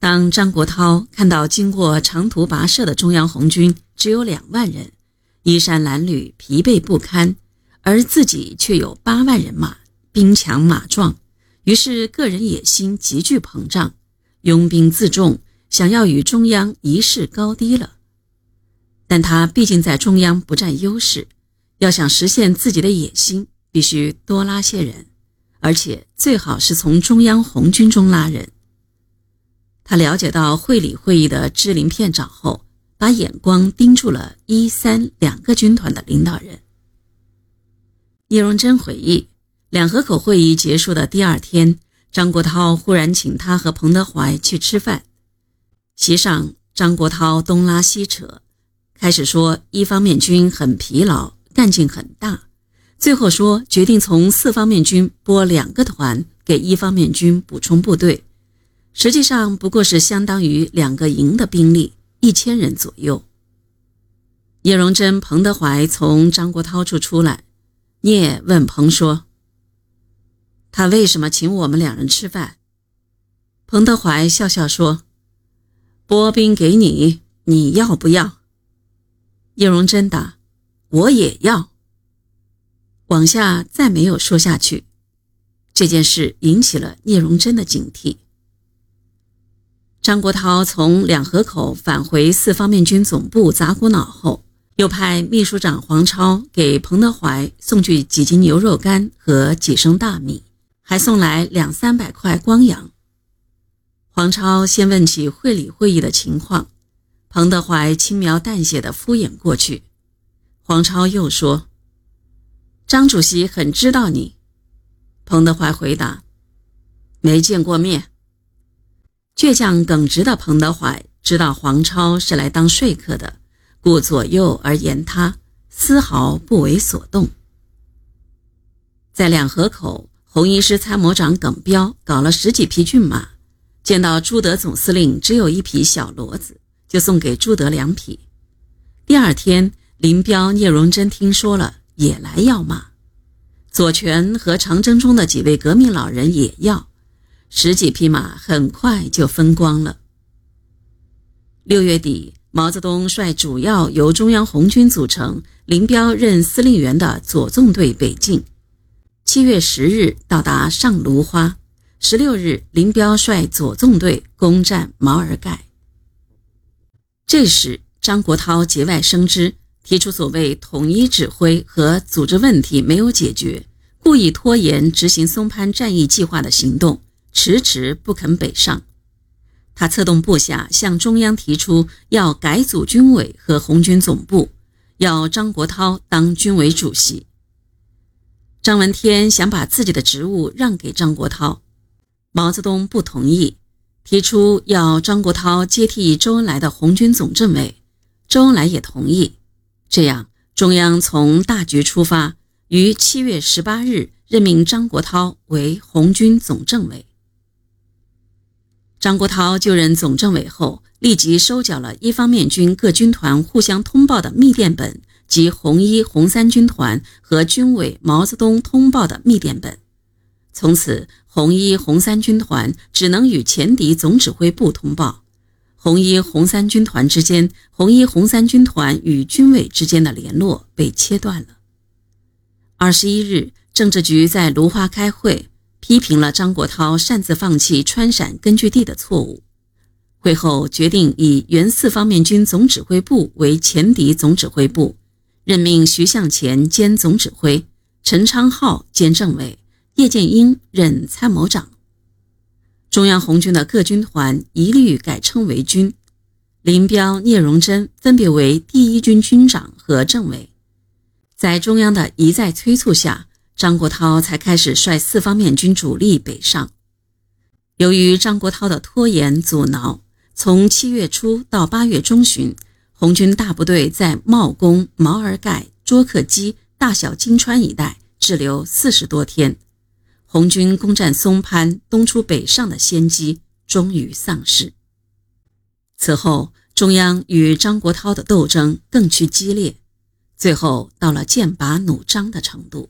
当张国焘看到经过长途跋涉的中央红军只有两万人，衣衫褴褛、疲惫不堪，而自己却有八万人马，兵强马壮，于是个人野心急剧膨胀，拥兵自重，想要与中央一试高低了。但他毕竟在中央不占优势，要想实现自己的野心，必须多拉些人，而且最好是从中央红军中拉人。他了解到会理会议的支临片长后，把眼光盯住了一三两个军团的领导人。聂荣臻回忆，两河口会议结束的第二天，张国焘忽然请他和彭德怀去吃饭。席上，张国焘东拉西扯，开始说一方面军很疲劳，干劲很大，最后说决定从四方面军拨两个团给一方面军补充部队。实际上不过是相当于两个营的兵力，一千人左右。聂荣臻、彭德怀从张国焘处出来，聂问彭说：“他为什么请我们两人吃饭？”彭德怀笑笑说：“拨兵给你，你要不要？”聂荣臻答：“我也要。”往下再没有说下去。这件事引起了聂荣臻的警惕。张国焘从两河口返回四方面军总部砸骨脑后，又派秘书长黄超给彭德怀送去几斤牛肉干和几升大米，还送来两三百块光洋。黄超先问起会理会议的情况，彭德怀轻描淡写的敷衍过去。黄超又说：“张主席很知道你。”彭德怀回答：“没见过面。”倔强耿直的彭德怀知道黄超是来当说客的，故左右而言他，丝毫不为所动。在两河口，红一师参谋长耿彪搞了十几匹骏马，见到朱德总司令只有一匹小骡子，就送给朱德两匹。第二天，林彪、聂荣臻听说了，也来要马。左权和长征中的几位革命老人也要。十几匹马很快就分光了。六月底，毛泽东率主要由中央红军组成、林彪任司令员的左纵队北进。七月十日到达上芦花，十六日，林彪率左纵队攻占毛尔盖。这时，张国焘节外生枝，提出所谓统一指挥和组织问题没有解决，故意拖延执行松潘战役计划的行动。迟迟不肯北上，他策动部下向中央提出要改组军委和红军总部，要张国焘当军委主席。张闻天想把自己的职务让给张国焘，毛泽东不同意，提出要张国焘接替周恩来的红军总政委，周恩来也同意。这样，中央从大局出发，于七月十八日任命张国焘为红军总政委。张国焘就任总政委后，立即收缴了一方面军各军团互相通报的密电本及红一、红三军团和军委毛泽东通报的密电本。从此，红一、红三军团只能与前敌总指挥部通报，红一、红三军团之间、红一、红三军团与军委之间的联络被切断了。二十一日，政治局在芦花开会。批评了张国焘擅自放弃川陕根据地的错误。会后决定以原四方面军总指挥部为前敌总指挥部，任命徐向前兼总指挥，陈昌浩兼政委，叶剑英任参谋长。中央红军的各军团一律改称为军，林彪、聂荣臻分别为第一军军长和政委。在中央的一再催促下。张国焘才开始率四方面军主力北上。由于张国焘的拖延阻挠，从七月初到八月中旬，红军大部队在茂功、毛尔盖、卓克基、大小金川一带滞留四十多天，红军攻占松潘、东出北上的先机终于丧失。此后，中央与张国焘的斗争更趋激烈，最后到了剑拔弩张的程度。